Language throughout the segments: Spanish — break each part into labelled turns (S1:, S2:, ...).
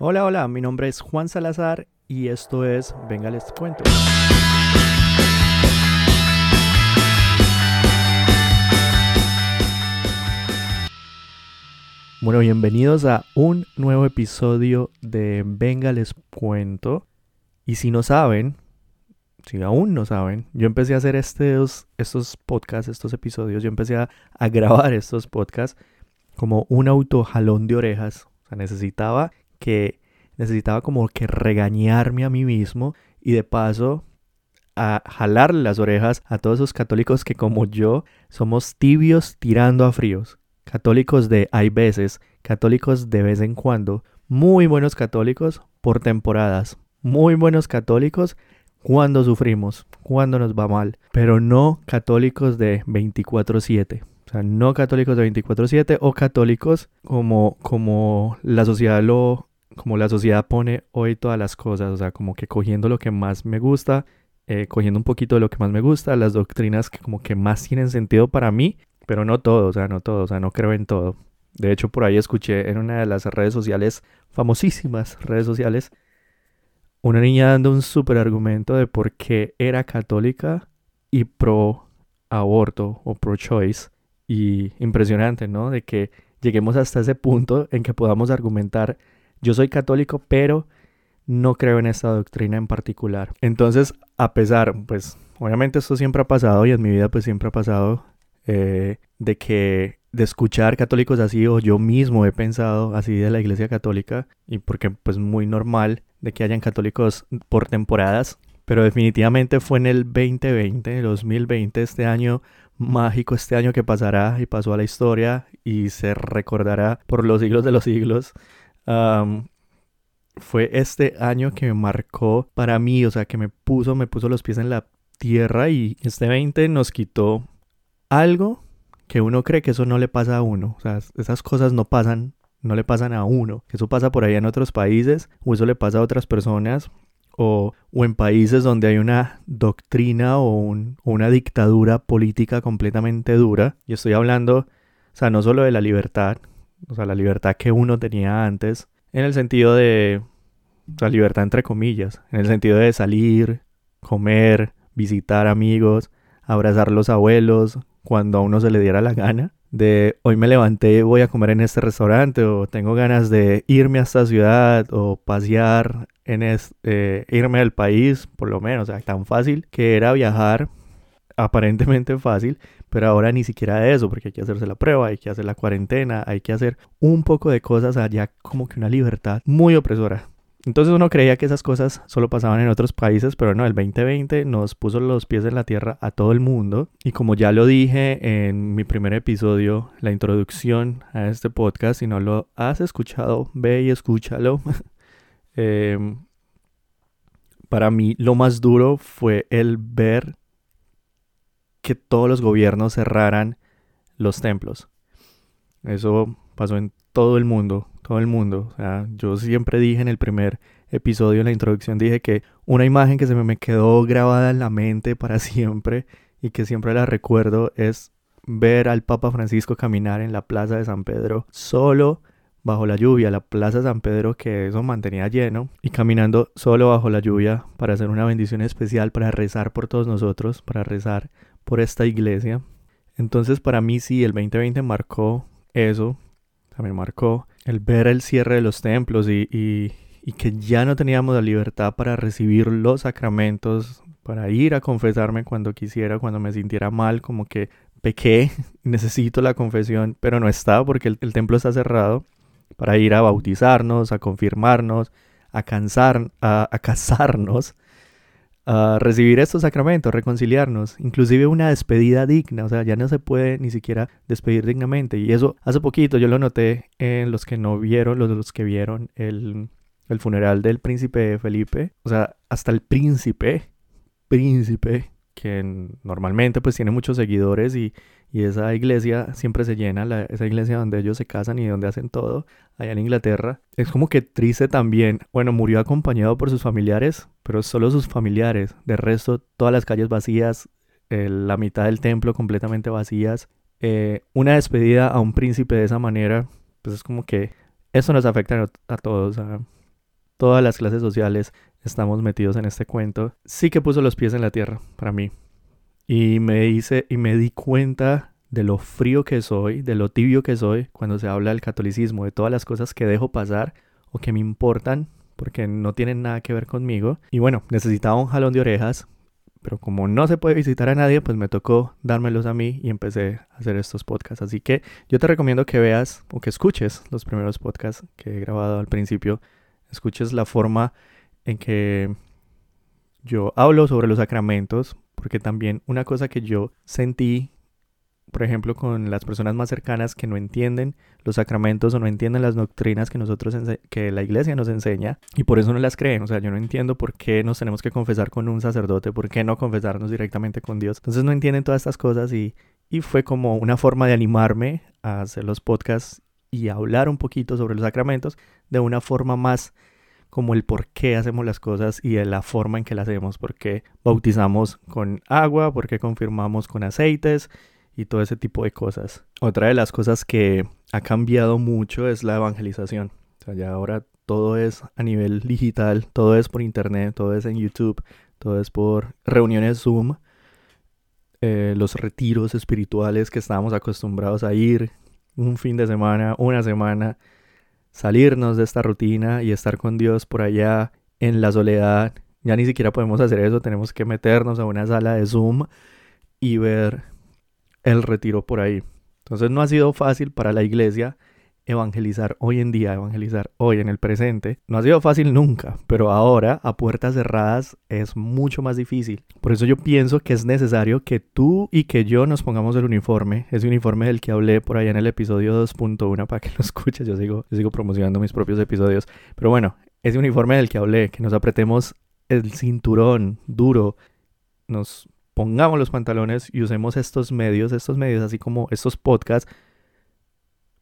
S1: Hola, hola, mi nombre es Juan Salazar y esto es Venga les cuento. Bueno, bienvenidos a un nuevo episodio de Venga les cuento. Y si no saben, si aún no saben, yo empecé a hacer estos, estos podcasts, estos episodios, yo empecé a, a grabar estos podcasts como un autojalón de orejas. O sea, necesitaba que, necesitaba como que regañarme a mí mismo y de paso a jalar las orejas a todos esos católicos que como yo somos tibios tirando a fríos. Católicos de hay veces, católicos de vez en cuando, muy buenos católicos por temporadas, muy buenos católicos cuando sufrimos, cuando nos va mal, pero no católicos de 24/7. O sea, no católicos de 24/7 o católicos como, como la sociedad lo como la sociedad pone hoy todas las cosas, o sea, como que cogiendo lo que más me gusta, eh, cogiendo un poquito de lo que más me gusta, las doctrinas que como que más tienen sentido para mí, pero no todo, o sea, no todo, o sea, no creo en todo. De hecho, por ahí escuché en una de las redes sociales, famosísimas redes sociales, una niña dando un súper argumento de por qué era católica y pro aborto o pro choice. Y impresionante, ¿no? De que lleguemos hasta ese punto en que podamos argumentar, yo soy católico, pero no creo en esta doctrina en particular. Entonces, a pesar, pues, obviamente esto siempre ha pasado y en mi vida pues siempre ha pasado eh, de que de escuchar católicos así o yo mismo he pensado así de la iglesia católica y porque pues muy normal de que hayan católicos por temporadas pero definitivamente fue en el 2020, 2020, este año mágico, este año que pasará y pasó a la historia y se recordará por los siglos de los siglos. Fue este año que me marcó para mí, o sea, que me puso, me puso los pies en la tierra y este 20 nos quitó algo que uno cree que eso no le pasa a uno. O sea, esas cosas no pasan, no le pasan a uno. Eso pasa por ahí en otros países o eso le pasa a otras personas o, o en países donde hay una doctrina o una dictadura política completamente dura. Y estoy hablando, o sea, no solo de la libertad, o sea, la libertad que uno tenía antes, en el sentido de, o sea, libertad entre comillas, en el sentido de salir, comer, visitar amigos, abrazar los abuelos, cuando a uno se le diera la gana. De hoy me levanté voy a comer en este restaurante o tengo ganas de irme a esta ciudad o pasear en es, eh, irme del país, por lo menos, o sea, tan fácil que era viajar, aparentemente fácil, pero ahora ni siquiera eso, porque hay que hacerse la prueba, hay que hacer la cuarentena, hay que hacer un poco de cosas allá como que una libertad muy opresora. Entonces uno creía que esas cosas solo pasaban en otros países, pero no, el 2020 nos puso los pies en la tierra a todo el mundo. Y como ya lo dije en mi primer episodio, la introducción a este podcast, si no lo has escuchado, ve y escúchalo. eh, para mí lo más duro fue el ver que todos los gobiernos cerraran los templos. Eso pasó en todo el mundo, todo el mundo. O sea, yo siempre dije en el primer episodio, en la introducción, dije que una imagen que se me quedó grabada en la mente para siempre y que siempre la recuerdo es ver al Papa Francisco caminar en la Plaza de San Pedro solo bajo la lluvia, la Plaza San Pedro que eso mantenía lleno y caminando solo bajo la lluvia para hacer una bendición especial, para rezar por todos nosotros, para rezar por esta iglesia. Entonces para mí sí, el 2020 marcó eso, también marcó el ver el cierre de los templos y, y, que ya no teníamos la libertad para recibir los sacramentos, para ir a confesarme cuando quisiera, cuando me sintiera mal, como que pequé, necesito la confesión, pero no está porque el, templo está cerrado, para ir a bautizarnos, a confirmarnos, a, cansar, a casarnos a recibir estos sacramentos, reconciliarnos, inclusive una despedida digna, o sea, ya no se puede ni siquiera despedir dignamente. Y eso hace poquito yo lo noté en los que no vieron, los, los que vieron el, el funeral del príncipe Felipe, o sea, hasta el príncipe, príncipe, que normalmente pues tiene muchos seguidores y, y esa iglesia siempre se llena, esa iglesia donde ellos se casan y donde hacen todo, allá en Inglaterra. Es como que triste también. Bueno, murió acompañado por sus familiares, pero solo sus familiares. De resto, todas las calles vacías, eh, la mitad del templo completamente vacías. Eh, una despedida a un príncipe de esa manera, pues es como que eso nos afecta a todos. A, todas las clases sociales estamos metidos en este cuento, sí que puso los pies en la tierra para mí. Y me hice y me di cuenta de lo frío que soy, de lo tibio que soy cuando se habla del catolicismo, de todas las cosas que dejo pasar o que me importan porque no tienen nada que ver conmigo. Y bueno, necesitaba un jalón de orejas, pero como no se puede visitar a nadie, pues me tocó dármelos a mí y empecé a hacer estos podcasts. Así que yo te recomiendo que veas o que escuches los primeros podcasts que he grabado al principio. Escuches la forma en que yo hablo sobre los sacramentos, porque también una cosa que yo sentí por ejemplo, con las personas más cercanas que no entienden los sacramentos o no entienden las doctrinas que nosotros que la iglesia nos enseña y por eso no las creen. O sea, yo no entiendo por qué nos tenemos que confesar con un sacerdote, por qué no confesarnos directamente con Dios. Entonces no entienden todas estas cosas y, y fue como una forma de animarme a hacer los podcasts y hablar un poquito sobre los sacramentos de una forma más como el por qué hacemos las cosas y de la forma en que las hacemos, por qué bautizamos con agua, por qué confirmamos con aceites, y todo ese tipo de cosas. Otra de las cosas que ha cambiado mucho es la evangelización. O sea, ya ahora todo es a nivel digital, todo es por internet, todo es en YouTube, todo es por reuniones Zoom, eh, los retiros espirituales que estábamos acostumbrados a ir un fin de semana, una semana, salirnos de esta rutina y estar con Dios por allá en la soledad. Ya ni siquiera podemos hacer eso, tenemos que meternos a una sala de Zoom y ver el retiro por ahí. Entonces no ha sido fácil para la iglesia evangelizar hoy en día, evangelizar hoy en el presente. No ha sido fácil nunca, pero ahora a puertas cerradas es mucho más difícil. Por eso yo pienso que es necesario que tú y que yo nos pongamos el uniforme, ese uniforme del que hablé por allá en el episodio 2.1 para que lo escuches, yo sigo, yo sigo promocionando mis propios episodios, pero bueno, ese uniforme del que hablé, que nos apretemos el cinturón duro, nos pongamos los pantalones y usemos estos medios, estos medios, así como estos podcasts,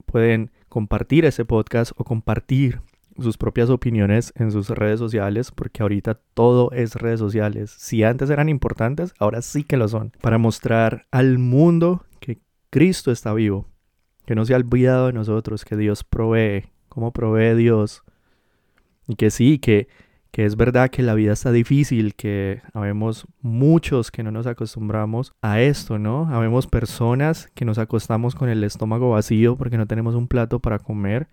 S1: pueden compartir ese podcast o compartir sus propias opiniones en sus redes sociales, porque ahorita todo es redes sociales. Si antes eran importantes, ahora sí que lo son, para mostrar al mundo que Cristo está vivo, que no se ha olvidado de nosotros, que Dios provee, como provee Dios, y que sí, que que es verdad que la vida está difícil, que habemos muchos que no nos acostumbramos a esto, ¿no? Habemos personas que nos acostamos con el estómago vacío porque no tenemos un plato para comer,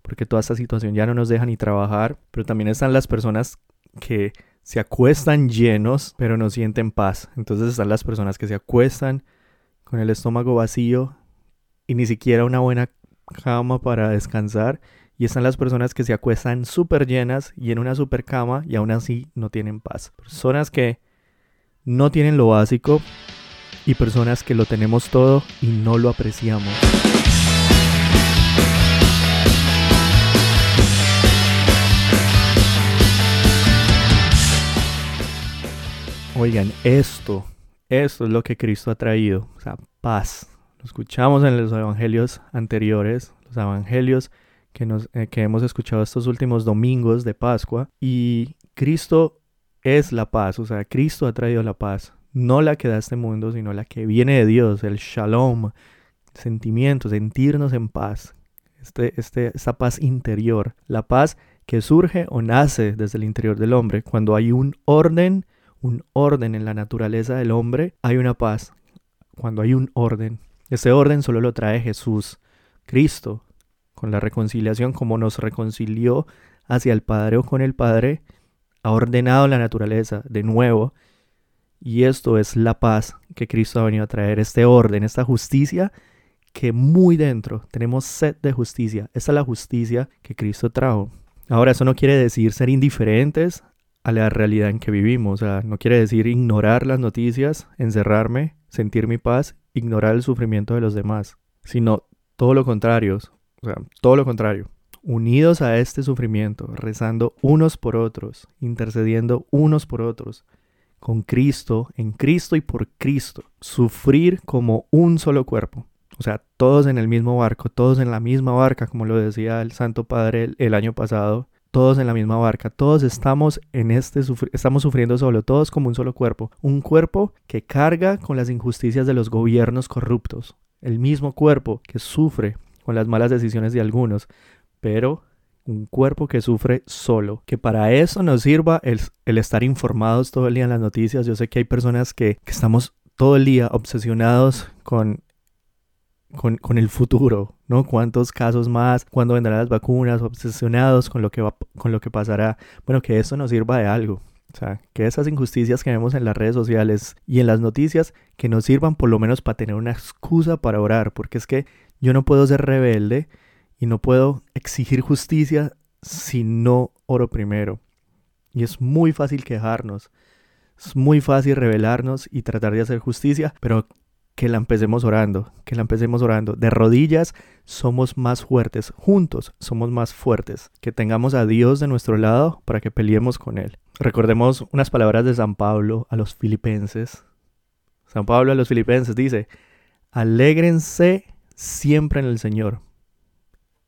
S1: porque toda esta situación ya no nos deja ni trabajar, pero también están las personas que se acuestan llenos, pero no sienten paz. Entonces están las personas que se acuestan con el estómago vacío y ni siquiera una buena cama para descansar y están las personas que se acuestan súper llenas y en una super cama y aún así no tienen paz. Personas que no tienen lo básico y personas que lo tenemos todo y no lo apreciamos. Oigan, esto, esto es lo que Cristo ha traído, o sea, paz. Lo escuchamos en los evangelios anteriores, los evangelios que, nos, eh, que hemos escuchado estos últimos domingos de Pascua. Y Cristo es la paz, o sea, Cristo ha traído la paz, no la que da este mundo, sino la que viene de Dios, el shalom, sentimiento, sentirnos en paz, este, este, esta paz interior, la paz que surge o nace desde el interior del hombre. Cuando hay un orden, un orden en la naturaleza del hombre, hay una paz. Cuando hay un orden, ese orden solo lo trae Jesús, Cristo, con la reconciliación, como nos reconcilió hacia el Padre o con el Padre, ha ordenado la naturaleza de nuevo. Y esto es la paz que Cristo ha venido a traer, este orden, esta justicia que muy dentro tenemos sed de justicia. Esta es la justicia que Cristo trajo. Ahora, eso no quiere decir ser indiferentes a la realidad en que vivimos. O sea, no quiere decir ignorar las noticias, encerrarme, sentir mi paz, ignorar el sufrimiento de los demás, sino todo lo contrario, o sea, todo lo contrario. Unidos a este sufrimiento, rezando unos por otros, intercediendo unos por otros, con Cristo, en Cristo y por Cristo. Sufrir como un solo cuerpo. O sea, todos en el mismo barco, todos en la misma barca, como lo decía el Santo Padre el, año pasado, todos en la misma barca, todos estamos en este estamos sufriendo solo, todos como un solo cuerpo, un cuerpo que carga con las injusticias de los gobiernos corruptos, el mismo cuerpo que sufre con las malas decisiones de algunos, pero un cuerpo que sufre solo, que para eso nos sirva el, estar informados todo el día en las noticias. Yo sé que hay personas que, estamos todo el día obsesionados con, con, el futuro, ¿no? ¿Cuántos casos más? ¿Cuándo vendrán las vacunas? Obsesionados con lo que, va, con lo que pasará. Bueno, que esto nos sirva de algo. O sea, que esas injusticias que vemos en las redes sociales y en las noticias, que nos sirvan por lo menos para tener una excusa para orar, porque es que yo no puedo ser rebelde y no puedo exigir justicia si no oro primero. Y es muy fácil quejarnos, es muy fácil rebelarnos y tratar de hacer justicia, pero que la empecemos orando, que la empecemos orando. De rodillas somos más fuertes, juntos somos más fuertes, que tengamos a Dios de nuestro lado para que peleemos con Él. Recordemos unas palabras de San Pablo a los filipenses. San Pablo a los filipenses dice, alégrense siempre en el Señor.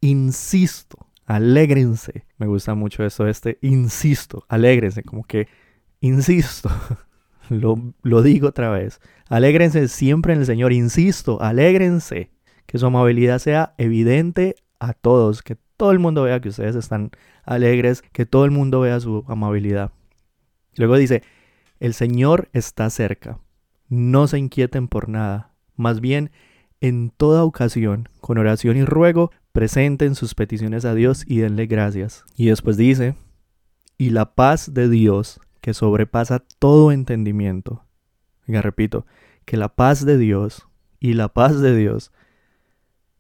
S1: Insisto, alégrense. Me gusta mucho esto, este, insisto, alégrense, como que, insisto, lo, digo otra vez, alégrense siempre en el Señor, insisto, alégrense, que su amabilidad sea evidente a todos, que todo el mundo vea que ustedes están alegres, que todo el mundo vea su amabilidad. Luego dice, el Señor está cerca, no se inquieten por nada, más bien, en toda ocasión, con oración y ruego, presenten sus peticiones a Dios y denle gracias. Y después dice, y la paz de Dios, que sobrepasa todo entendimiento. Ya repito, que la paz de Dios y la paz de Dios,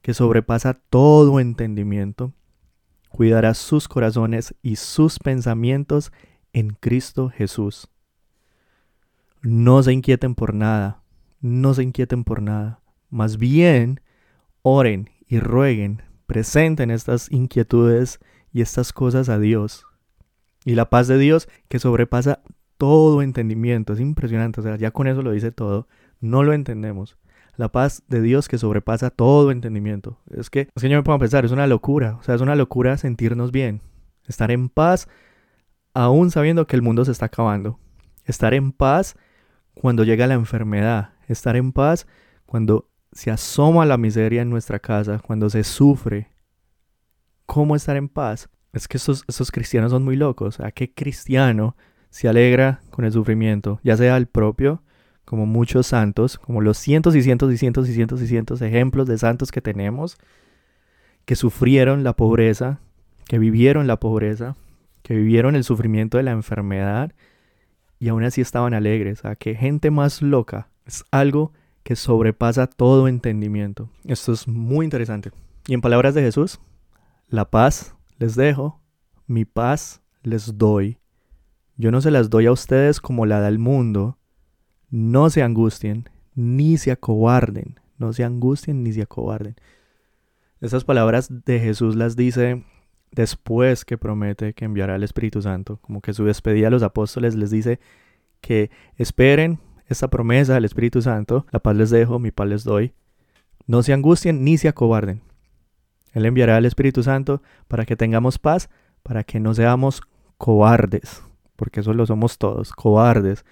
S1: que sobrepasa todo entendimiento, cuidará sus corazones y sus pensamientos en Cristo Jesús. No se inquieten por nada, no se inquieten por nada. Más bien, oren y rueguen, presenten estas inquietudes y estas cosas a Dios. Y la paz de Dios que sobrepasa todo entendimiento. Es impresionante, o sea, ya con eso lo dice todo. No lo entendemos. La paz de Dios que sobrepasa todo entendimiento. Es que, es que yo me pongo pensar, es una locura. O sea, es una locura sentirnos bien. Estar en paz aún sabiendo que el mundo se está acabando. Estar en paz cuando llega la enfermedad. Estar en paz cuando se asoma la miseria en nuestra casa, cuando se sufre. ¿Cómo estar en paz? Es que esos, cristianos son muy locos. ¿A qué cristiano se alegra con el sufrimiento? Ya sea el propio, como muchos santos, como los cientos y cientos y cientos y cientos y cientos ejemplos de santos que tenemos, que sufrieron la pobreza, que vivieron la pobreza, que vivieron el sufrimiento de la enfermedad y aún así estaban alegres. ¿A qué gente más loca? Es algo que sobrepasa todo entendimiento. Esto es muy interesante. Y en palabras de Jesús, la paz les dejo, mi paz les doy. Yo no se las doy a ustedes como la da el mundo. No se angustien, ni se acobarden. No se angustien ni se acobarden. Estas palabras de Jesús las dice después que promete que enviará al Espíritu Santo. Como que su despedida a los apóstoles les dice que esperen esta promesa del Espíritu Santo. La paz les dejo, mi paz les doy. No se angustien ni se acobarden. Él enviará al Espíritu Santo para que tengamos paz, para que no seamos cobardes, porque eso lo somos todos, cobardes,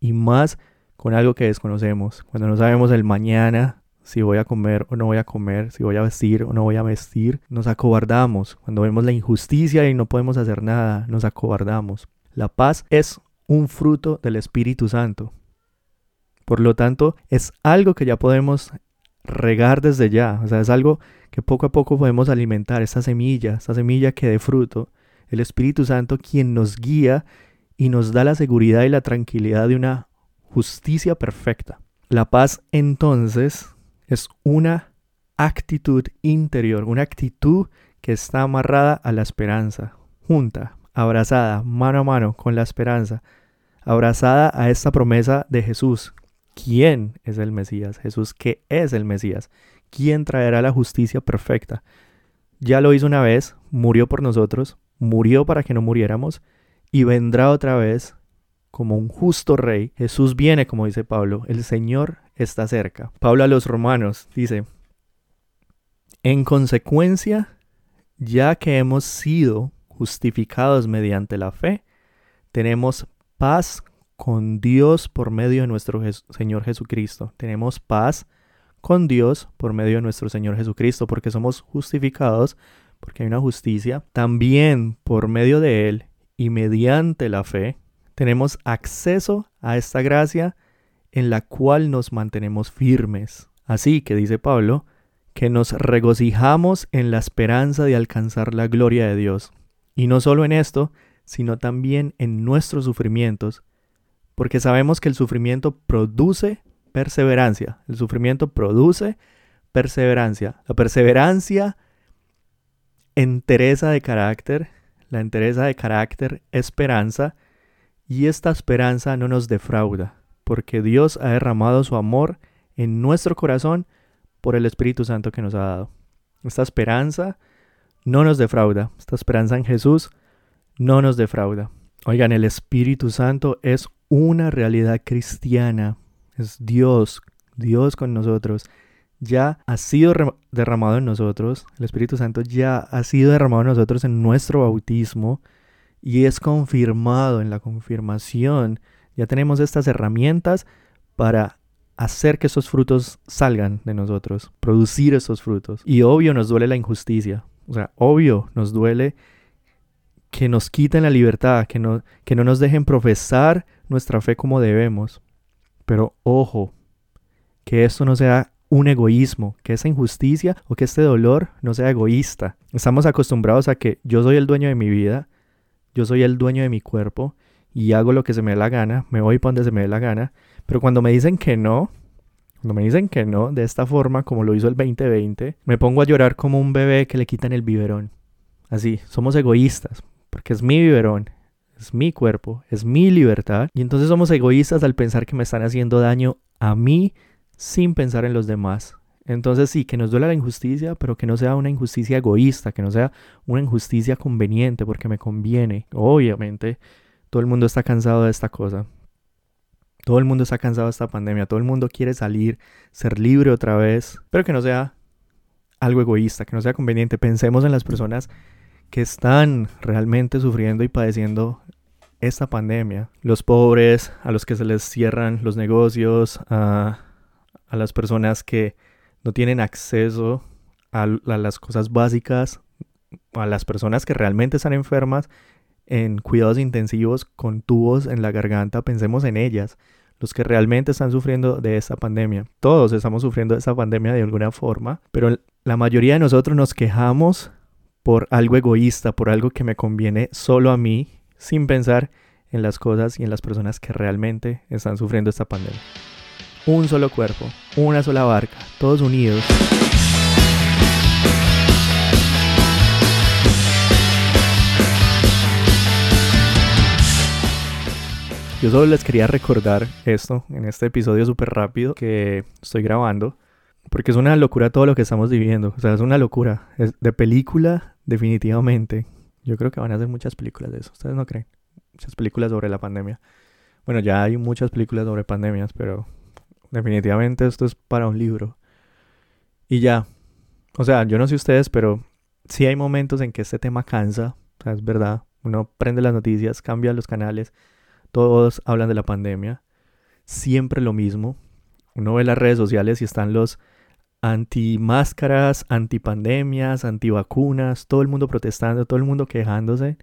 S1: y más con algo que desconocemos, cuando no sabemos el mañana, si voy a comer o no voy a comer, si voy a vestir o no voy a vestir, nos acobardamos, cuando vemos la injusticia y no podemos hacer nada, nos acobardamos. La paz es un fruto del Espíritu Santo. Por lo tanto, es algo que ya podemos regar desde ya, o sea, es algo que poco a poco podemos alimentar, esta semilla, esta semilla que dé fruto, el Espíritu Santo quien nos guía y nos da la seguridad y la tranquilidad de una justicia perfecta. La paz entonces es una actitud interior, una actitud que está amarrada a la esperanza, junta, abrazada, mano a mano con la esperanza, abrazada a esta promesa de Jesús. ¿Quién es el Mesías? Jesús, ¿qué es el Mesías? ¿Quién traerá la justicia perfecta? Ya lo hizo una vez, murió por nosotros, murió para que no muriéramos, y vendrá otra vez como un justo rey. Jesús viene, como dice Pablo, el Señor está cerca. Pablo a los romanos dice, en consecuencia, ya que hemos sido justificados mediante la fe, tenemos paz con Dios por medio de nuestro Señor Jesucristo. Tenemos paz con Dios por medio de nuestro Señor Jesucristo, porque somos justificados porque hay una justicia, también por medio de Él y mediante la fe, tenemos acceso a esta gracia en la cual nos mantenemos firmes. Así que dice Pablo, que nos regocijamos en la esperanza de alcanzar la gloria de Dios. Y no solo en esto, sino también en nuestros sufrimientos, porque sabemos que el sufrimiento produce perseverancia. El sufrimiento produce perseverancia. La perseverancia, entereza de carácter, la entereza de carácter, esperanza, y esta esperanza no nos defrauda, porque Dios ha derramado su amor en nuestro corazón por el Espíritu Santo que nos ha dado. Esta esperanza no nos defrauda, esta esperanza en Jesús no nos defrauda. Oigan, el Espíritu Santo es una realidad cristiana, es Dios, Dios con nosotros. Ya ha sido derramado en nosotros, el Espíritu Santo ya ha sido derramado en nosotros en nuestro bautismo y es confirmado en la confirmación. Ya tenemos estas herramientas para hacer que esos frutos salgan de nosotros, producir esos frutos. Y obvio nos duele la injusticia. O sea, obvio nos duele que nos quiten la libertad, que no, que no nos dejen profesar nuestra fe como debemos. Pero ojo, que esto no sea un egoísmo, que esa injusticia o que este dolor no sea egoísta. Estamos acostumbrados a que yo soy el dueño de mi vida, yo soy el dueño de mi cuerpo y hago lo que se me dé la gana, me voy para donde se me dé la gana, pero cuando me dicen que no, cuando me dicen que no, de esta forma, como lo hizo el 2020, me pongo a llorar como un bebé que le quitan el biberón. Así, somos egoístas, porque es mi biberón, es mi cuerpo, es mi libertad. Y entonces somos egoístas al pensar que me están haciendo daño a mí sin pensar en los demás. Entonces sí, que nos duele la injusticia, pero que no sea una injusticia egoísta, que no sea una injusticia conveniente porque me conviene. Obviamente, todo el mundo está cansado de esta cosa. Todo el mundo está cansado de esta pandemia, todo el mundo quiere salir, ser libre otra vez, pero que no sea algo egoísta, que no sea conveniente. Pensemos en las personas que están realmente sufriendo y padeciendo esta pandemia. Los pobres, a los que se les cierran los negocios, a, las personas que no tienen acceso a las cosas básicas, a las personas que realmente están enfermas en cuidados intensivos con tubos en la garganta, pensemos en ellas, los que realmente están sufriendo de esta pandemia. Todos estamos sufriendo de esta pandemia de alguna forma, pero la mayoría de nosotros nos quejamos por algo egoísta, por algo que me conviene solo a mí, sin pensar en las cosas y en las personas que realmente están sufriendo esta pandemia. Un solo cuerpo, una sola barca, todos unidos. Yo solo les quería recordar esto en este episodio súper rápido que estoy grabando. Porque es una locura todo lo que estamos viviendo. O sea, es una locura. Es de película, definitivamente. Yo creo que van a hacer muchas películas de eso. ¿Ustedes no creen? Muchas películas sobre la pandemia. Bueno, ya hay muchas películas sobre pandemias, pero definitivamente esto es para un libro. Y ya. O sea, yo no sé ustedes, pero sí hay momentos en que este tema cansa. O sea, es verdad. Uno prende las noticias, cambia los canales todos hablan de la pandemia. Siempre lo mismo. Uno ve las redes sociales y están los anti-máscaras, anti-pandemias, anti-vacunas, todo el mundo protestando, todo el mundo quejándose.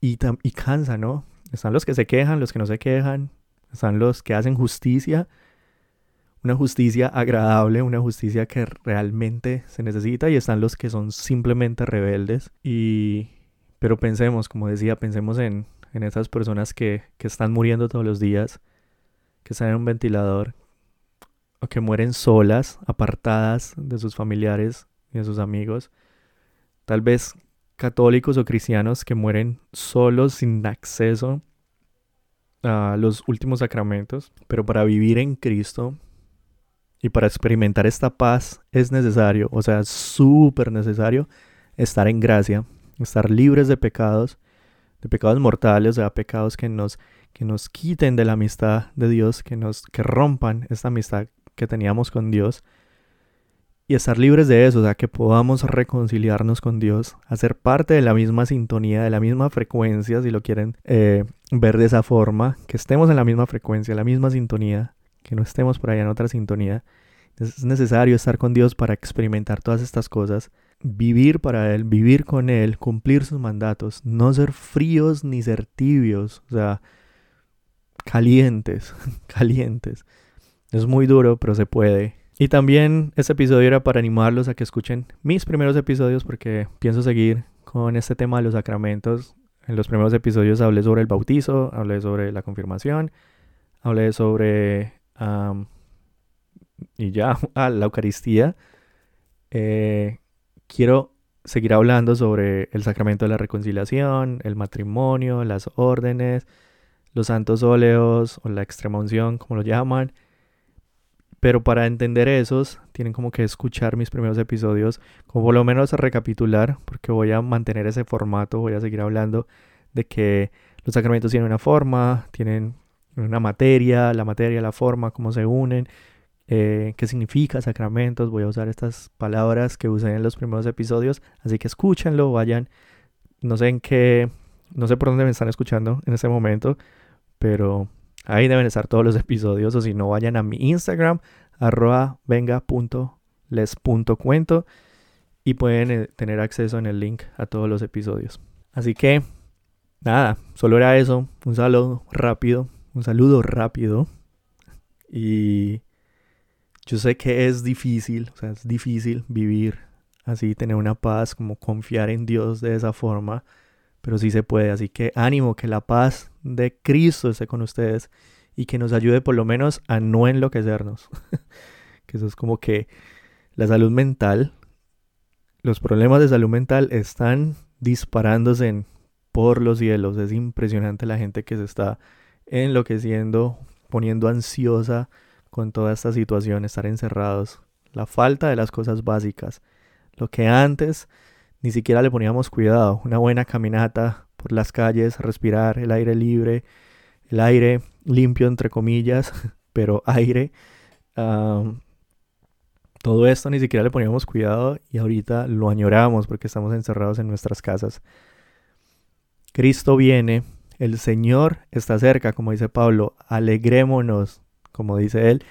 S1: Y, y cansa, ¿no? Están los que se quejan, los que no se quejan. Están los que hacen justicia. Una justicia agradable, una justicia que realmente se necesita. Y están los que son simplemente rebeldes. Y... Pero pensemos, como decía, pensemos en, en esas personas que, que están muriendo todos los días, que están en un ventilador, o que mueren solas, apartadas de sus familiares y de sus amigos. Tal vez católicos o cristianos que mueren solos, sin acceso a los últimos sacramentos. Pero para vivir en Cristo y para experimentar esta paz es necesario, o sea, súper necesario estar en gracia, estar libres de pecados de pecados mortales, o sea, pecados que nos, que nos quiten de la amistad de Dios, que nos que rompan esta amistad que teníamos con Dios y estar libres de eso, o sea, que podamos reconciliarnos con Dios, hacer parte de la misma sintonía, de la misma frecuencia, si lo quieren eh, ver de esa forma, que estemos en la misma frecuencia, la misma sintonía, que no estemos por allá en otra sintonía. Es necesario estar con Dios para experimentar todas estas cosas. vivir para Él, vivir con Él, cumplir sus mandatos, no ser fríos ni ser tibios, o sea, calientes, calientes. Es muy duro, pero se puede. Y también este episodio era para animarlos a que escuchen mis primeros episodios porque pienso seguir con este tema de los sacramentos. En los primeros episodios hablé sobre el bautizo, hablé sobre la confirmación, hablé sobre... y ya, ah, la Eucaristía. Eh, quiero seguir hablando sobre el sacramento de la reconciliación, el matrimonio, las órdenes, los santos óleos o la extrema unción, como lo llaman. Pero para entender esos, tienen como que escuchar mis primeros episodios, como por lo menos recapitular, porque voy a mantener ese formato, voy a seguir hablando de que los sacramentos tienen una forma, tienen una materia, la materia, la forma, cómo se unen, eh, qué significa sacramentos. Voy a usar estas palabras que usé en los primeros episodios, así que escúchenlo, vayan. No sé en qué, no sé por dónde me están escuchando en este momento, pero ahí deben estar todos los episodios, o si no, vayan a mi Instagram, arroba venga.les.cuento y pueden eh, tener acceso en el link a todos los episodios. Así que, nada, solo era eso, un saludo rápido, un saludo rápido y yo sé que es difícil, o sea, es difícil vivir así, tener una paz, como confiar en Dios de esa forma, pero sí se puede. Así que ánimo, que la paz de Cristo esté con ustedes y que nos ayude por lo menos a no enloquecernos. que eso es como que la salud mental, los problemas de salud mental están disparándose por los cielos. Es impresionante la gente que se está enloqueciendo, poniendo ansiosa con toda esta situación, estar encerrados, la falta de las cosas básicas, lo que antes ni siquiera le poníamos cuidado, una buena caminata por las calles, respirar el aire libre, el aire limpio entre comillas, pero aire. todo esto ni siquiera le poníamos cuidado y ahorita lo añoramos porque estamos encerrados en nuestras casas. Cristo viene, el Señor está cerca, como dice Pablo, alegrémonos como dice él,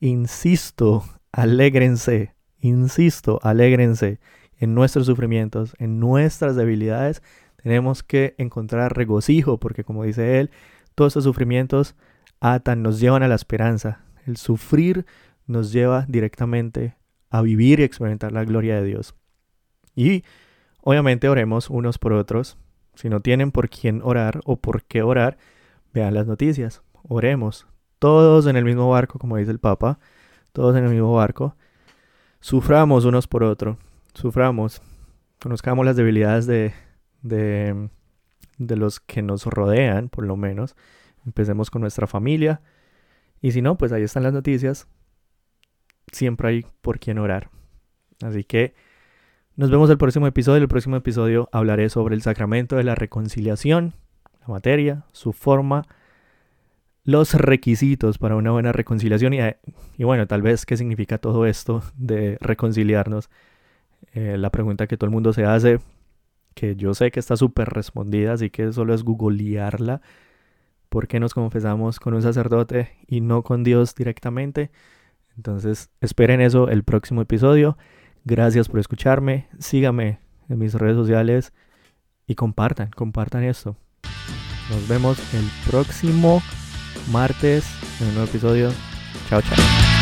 S1: insisto, alégrense, insisto, alégrense en nuestros sufrimientos, en nuestras debilidades. Tenemos que encontrar regocijo, porque como dice él, todos estos sufrimientos atan, nos llevan a la esperanza. El sufrir nos lleva directamente a vivir y experimentar la gloria de Dios. Y obviamente oremos unos por otros. Si no tienen por quién orar o por qué orar, vean las noticias. Oremos, todos en el mismo barco, como dice el Papa, todos en el mismo barco, suframos unos por otro, suframos, conozcamos las debilidades de, de, de los que nos rodean, por lo menos, empecemos con nuestra familia, y si no, pues ahí están las noticias, siempre hay por quién orar. Así que nos vemos el próximo episodio. El próximo episodio hablaré sobre el sacramento de la reconciliación, la materia, su forma, los requisitos para una buena reconciliación y, y bueno, tal vez qué significa todo esto de reconciliarnos. Eh, la pregunta que todo el mundo se hace, que yo sé que está súper respondida, así que solo es googlearla. ¿Por qué nos confesamos con un sacerdote y no con Dios directamente? Entonces, esperen eso el próximo episodio. Gracias por escucharme. Síganme en mis redes sociales y compartan, compartan esto. Nos vemos el próximo martes en un nuevo episodio. Chao, chao.